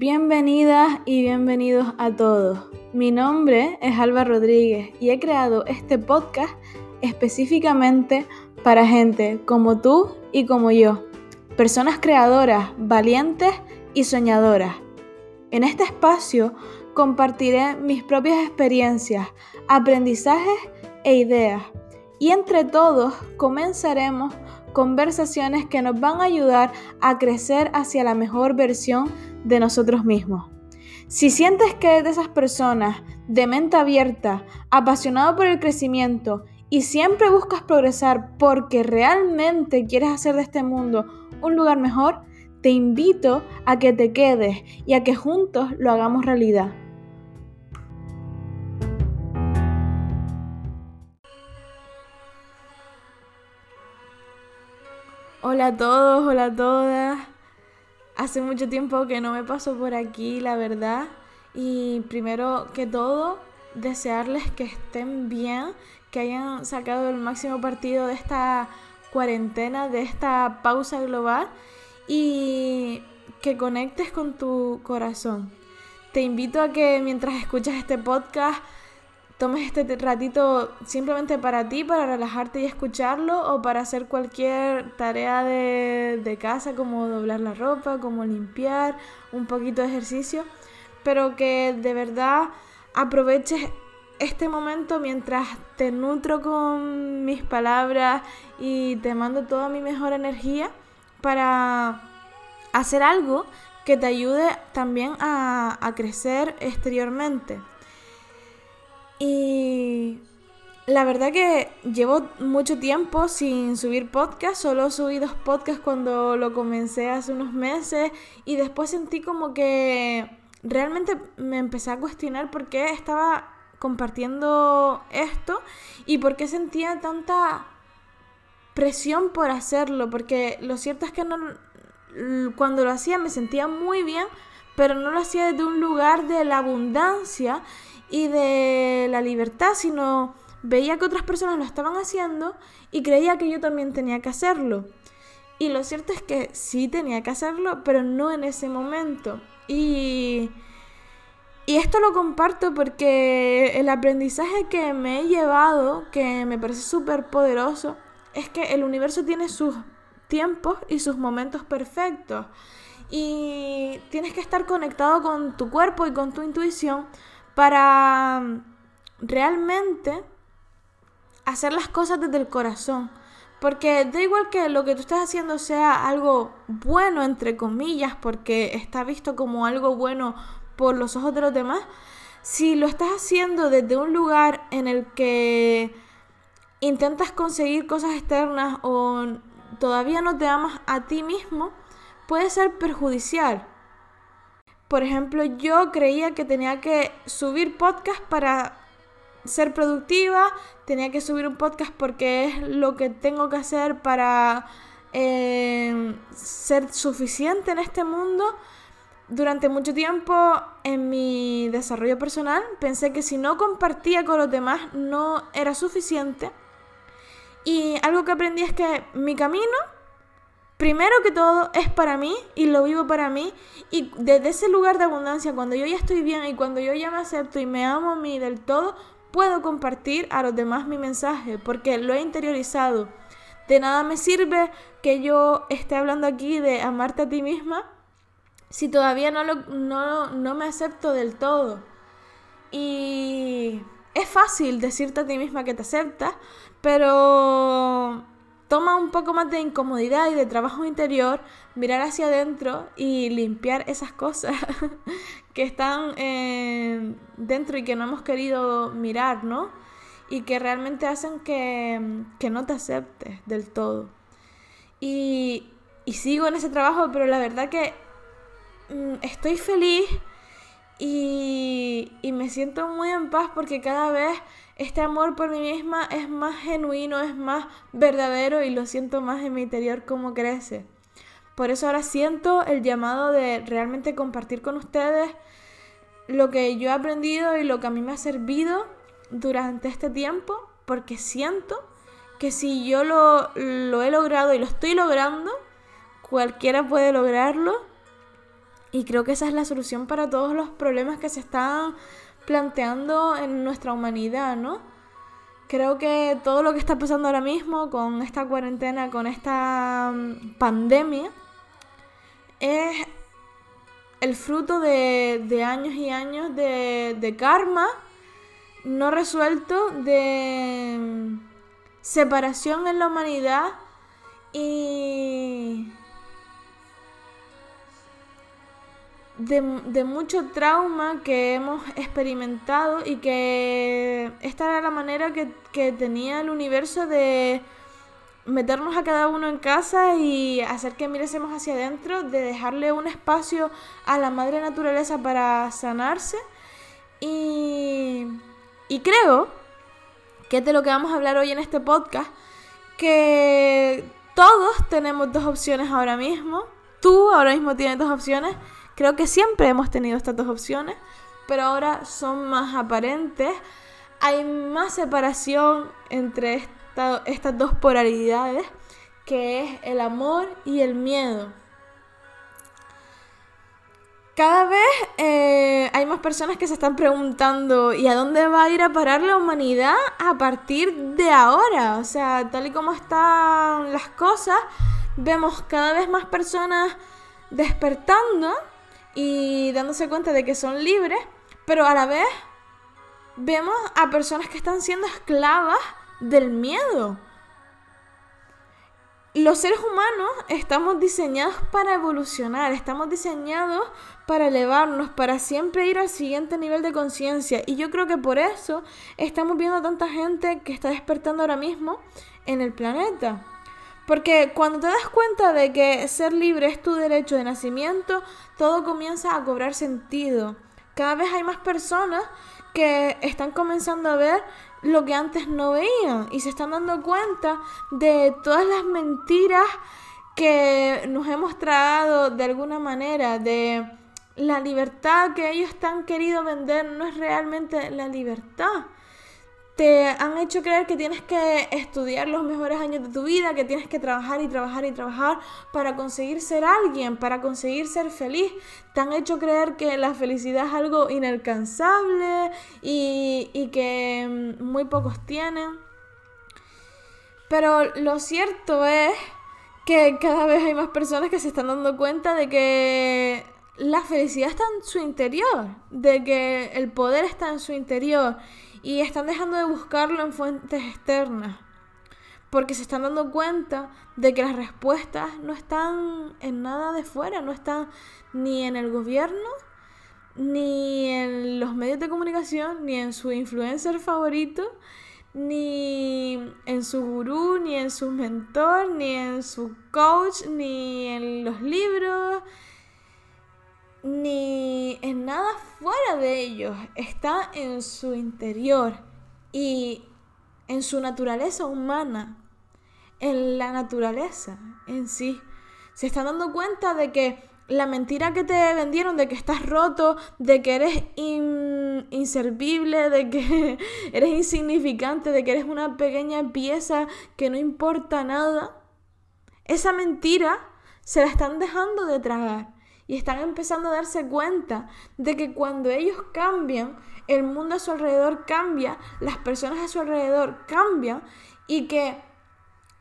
Bienvenidas y bienvenidos a todos. Mi nombre es Alba Rodríguez y he creado este podcast específicamente para gente como tú y como yo, personas creadoras, valientes y soñadoras. En este espacio compartiré mis propias experiencias, aprendizajes e ideas y entre todos comenzaremos conversaciones que nos van a ayudar a crecer hacia la mejor versión de nosotros mismos. Si sientes que eres de esas personas de mente abierta, apasionado por el crecimiento y siempre buscas progresar porque realmente quieres hacer de este mundo un lugar mejor, te invito a que te quedes y a que juntos lo hagamos realidad. Hola a todos, hola a todas. Hace mucho tiempo que no me paso por aquí, la verdad. Y primero que todo, desearles que estén bien, que hayan sacado el máximo partido de esta cuarentena, de esta pausa global y que conectes con tu corazón. Te invito a que mientras escuchas este podcast tomes este ratito simplemente para ti, para relajarte y escucharlo, o para hacer cualquier tarea de, casa, como doblar la ropa, como limpiar, un poquito de ejercicio, pero que de verdad aproveches este momento mientras te nutro con mis palabras y te mando toda mi mejor energía para hacer algo que te ayude también a, a crecer exteriormente. Y la verdad que llevo mucho tiempo sin subir podcast, solo subí dos podcasts cuando lo comencé hace unos meses y después sentí como que realmente me empecé a cuestionar por qué estaba compartiendo esto y por qué sentía tanta presión por hacerlo, porque lo cierto es que no, cuando lo hacía me sentía muy bien, pero no lo hacía desde un lugar de la abundancia y de la libertad, sino veía que otras personas lo estaban haciendo y creía que yo también tenía que hacerlo. Y lo cierto es que sí tenía que hacerlo, pero no en ese momento. Y, y esto lo comparto porque el aprendizaje que me he llevado, que me parece súper poderoso, es que el universo tiene sus tiempos y sus momentos perfectos. Y tienes que estar conectado con tu cuerpo y con tu intuición para mm, realmente hacer las cosas desde el corazón. Porque da igual que lo que tú estás haciendo sea algo bueno, entre comillas, porque está visto como algo bueno por los ojos de los demás, si lo estás haciendo desde un lugar en el que intentas conseguir cosas externas o todavía no te amas a ti mismo, puede ser perjudicial. Por ejemplo, yo creía que tenía que subir podcast para ser productiva, tenía que subir un podcast porque es lo que tengo que hacer para eh, ser suficiente en este mundo. Durante mucho tiempo en mi desarrollo personal pensé que si no compartía con los demás no era suficiente. Y algo que aprendí es que mi camino primero que todo es para mí y lo vivo para mí. Y desde ese lugar de abundancia, cuando yo ya estoy bien y cuando yo ya me acepto y me amo a mí del todo, puedo compartir a los demás mi mensaje porque lo he interiorizado. De nada me sirve que yo esté hablando aquí de amarte a ti misma si todavía no, lo, no, no me acepto del todo. Y es fácil decirte a ti misma que te aceptas, pero toma un poco más de incomodidad y de trabajo interior, mirar hacia adentro y limpiar esas cosas que están eh, dentro y que no hemos querido mirar, ¿no? Y que realmente hacen que, que no te aceptes del todo. Y, sigo en ese trabajo, pero la verdad que mm, estoy feliz y me siento muy en paz porque cada vez este amor por mí misma es más genuino, es más verdadero y lo siento más en mi interior como crece. Por eso ahora siento el llamado de realmente compartir con ustedes lo que yo he aprendido y lo que a mí me ha servido durante este tiempo, porque siento que si yo lo, he logrado y lo estoy logrando, cualquiera puede lograrlo. Y creo que esa es la solución para todos los problemas que se están planteando en nuestra humanidad, ¿no? Creo que todo lo que está pasando ahora mismo con esta cuarentena, con esta mm, pandemia, es el fruto de, años y años de, de karma no resuelto, de mm, separación en la humanidad y de, mucho trauma que hemos experimentado y que esta era la manera que, que tenía el universo de meternos a cada uno en casa y hacer que mirésemos hacia adentro, de dejarle un espacio a la madre naturaleza para sanarse. Y, y creo que es de lo que vamos a hablar hoy en este podcast, que todos tenemos dos opciones ahora mismo. Tú ahora mismo tienes dos opciones Creo que siempre hemos tenido estas dos opciones, pero ahora son más aparentes. Hay más separación entre estas dos polaridades, que es el amor y el miedo. Cada vez eh, hay más personas que se están preguntando ¿y a dónde va a ir a parar la humanidad a partir de ahora? O sea, tal y como están las cosas, vemos cada vez más personas despertando y dándose cuenta de que son libres, pero a la vez vemos a personas que están siendo esclavas del miedo. Los seres humanos estamos diseñados para evolucionar, estamos diseñados para elevarnos, para siempre ir al siguiente nivel de conciencia. Y yo creo que por eso estamos viendo tanta gente que está despertando ahora mismo en el planeta. Porque cuando te das cuenta de que ser libre es tu derecho de nacimiento, todo comienza a cobrar sentido. Cada vez hay más personas que están comenzando a ver lo que antes no veían y se están dando cuenta de todas las mentiras que nos hemos tragado de alguna manera, de la libertad que ellos han querido vender no es realmente la libertad te han hecho creer que tienes que estudiar los mejores años de tu vida, que tienes que trabajar y trabajar y trabajar para conseguir ser alguien, para conseguir ser feliz. Te han hecho creer que la felicidad es algo inalcanzable y, que mm, muy pocos tienen. Pero lo cierto es que cada vez hay más personas que se están dando cuenta de que la felicidad está en su interior, de que el poder está en su interior y están dejando de buscarlo en fuentes externas porque se están dando cuenta de que las respuestas no están en nada de fuera, no están ni en el gobierno, ni en los medios de comunicación, ni en su influencer favorito, ni en su gurú, ni en su mentor, ni en su coach, ni en los libros, ni en nada fuera de ellos, está en su interior y en su naturaleza humana, en la naturaleza en sí. Se están dando cuenta de que la mentira que te vendieron de que estás roto, de que eres inservible, de que eres insignificante, de que eres una pequeña pieza que no importa nada, esa mentira se la están dejando de tragar y están empezando a darse cuenta de que cuando ellos cambian, el mundo a su alrededor cambia, las personas a su alrededor cambian y que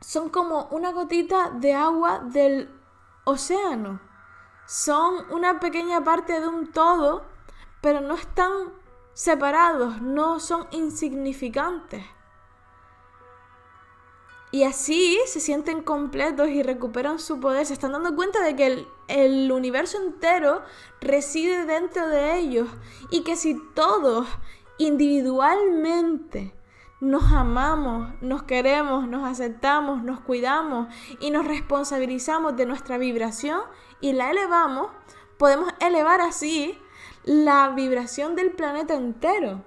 son como una gotita de agua del océano. Son una pequeña parte de un todo, pero no están separados, no son insignificantes. Y así se sienten completos y recuperan su poder. Se están dando cuenta de que el, universo entero reside dentro de ellos. Y que si todos individualmente nos amamos, nos queremos, nos aceptamos, nos cuidamos y nos responsabilizamos de nuestra vibración y la elevamos, podemos elevar así la vibración del planeta entero.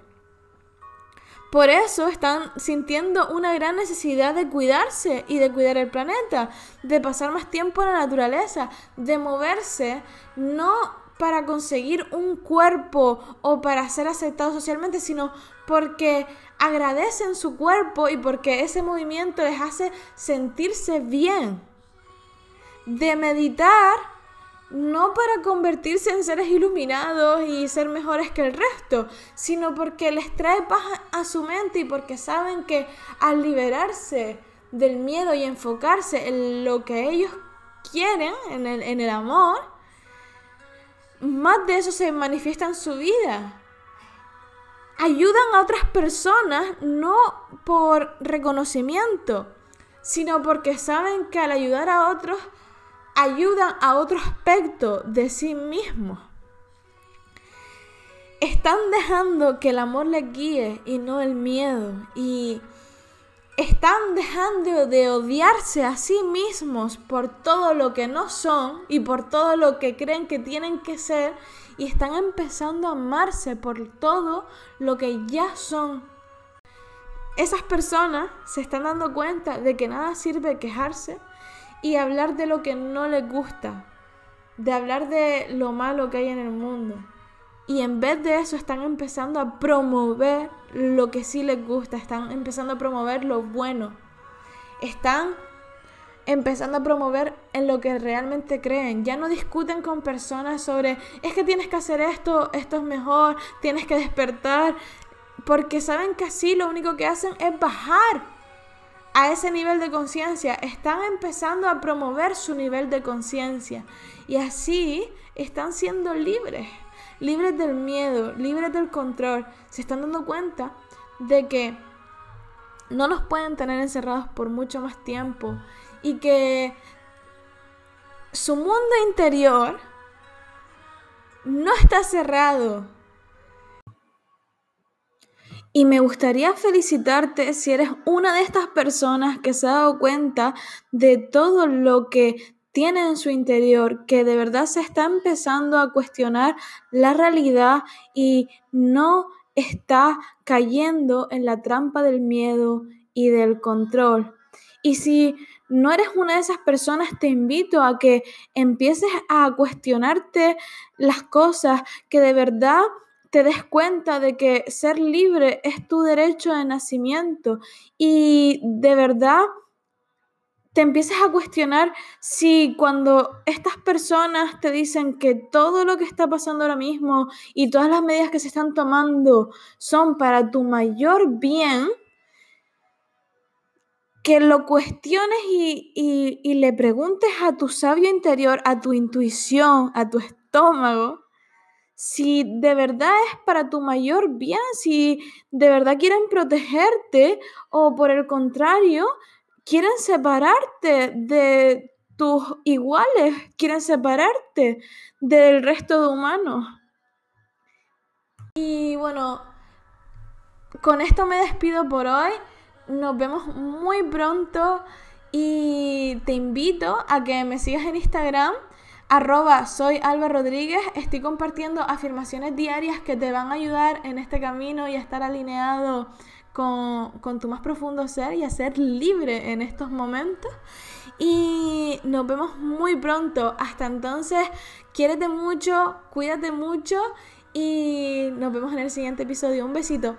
Por eso están sintiendo una gran necesidad de cuidarse y de cuidar el planeta, de pasar más tiempo en la naturaleza, de moverse, no para conseguir un cuerpo o para ser aceptados socialmente, sino porque agradecen su cuerpo y porque ese movimiento les hace sentirse bien. De meditar no para convertirse en seres iluminados y ser mejores que el resto, sino porque les trae paz a su mente y porque saben que al liberarse del miedo y enfocarse en lo que ellos quieren, en el, en el amor, más de eso se manifiesta en su vida. Ayudan a otras personas no por reconocimiento, sino porque saben que al ayudar a otros ayudan a otro aspecto de sí mismos. Están dejando que el amor les guíe y no el miedo. Y están dejando de odiarse a sí mismos por todo lo que no son y por todo lo que creen que tienen que ser. Y están empezando a amarse por todo lo que ya son. Esas personas se están dando cuenta de que nada sirve quejarse, y hablar de lo que no les gusta, de hablar de lo malo que hay en el mundo. Y en vez de eso están empezando a promover lo que sí les gusta, están empezando a promover lo bueno. Están empezando a promover en lo que realmente creen. Ya no discuten con personas sobre, es que tienes que hacer esto, esto es mejor, tienes que despertar, porque saben que así lo único que hacen es bajar a ese nivel de conciencia, están empezando a promover su nivel de conciencia y así están siendo libres, libres del miedo, libres del control. Se están dando cuenta de que no nos pueden tener encerrados por mucho más tiempo y que su mundo interior no está cerrado y me gustaría felicitarte si eres una de estas personas que se ha dado cuenta de todo lo que tiene en su interior, que de verdad se está empezando a cuestionar la realidad y no está cayendo en la trampa del miedo y del control. Y si no eres una de esas personas, te invito a que empieces a cuestionarte las cosas que de verdad te des cuenta de que ser libre es tu derecho de nacimiento y de verdad te empiezas a cuestionar si cuando estas personas te dicen que todo lo que está pasando ahora mismo y todas las medidas que se están tomando son para tu mayor bien, que lo cuestiones y, y le preguntes a tu sabio interior, a tu intuición, a tu estómago, si de verdad es para tu mayor bien, si de verdad quieren protegerte o por el contrario, quieren separarte de tus iguales, quieren separarte del resto de humanos. Y bueno, con esto me despido por hoy. Nos vemos muy pronto y te invito a que me sigas en Instagram arroba soy Alba Rodríguez, estoy compartiendo afirmaciones diarias que te van a ayudar en este camino y a estar alineado con, con tu más profundo ser y a ser libre en estos momentos. Y nos vemos muy pronto. Hasta entonces, quiérete mucho, cuídate mucho y nos vemos en el siguiente episodio. Un besito.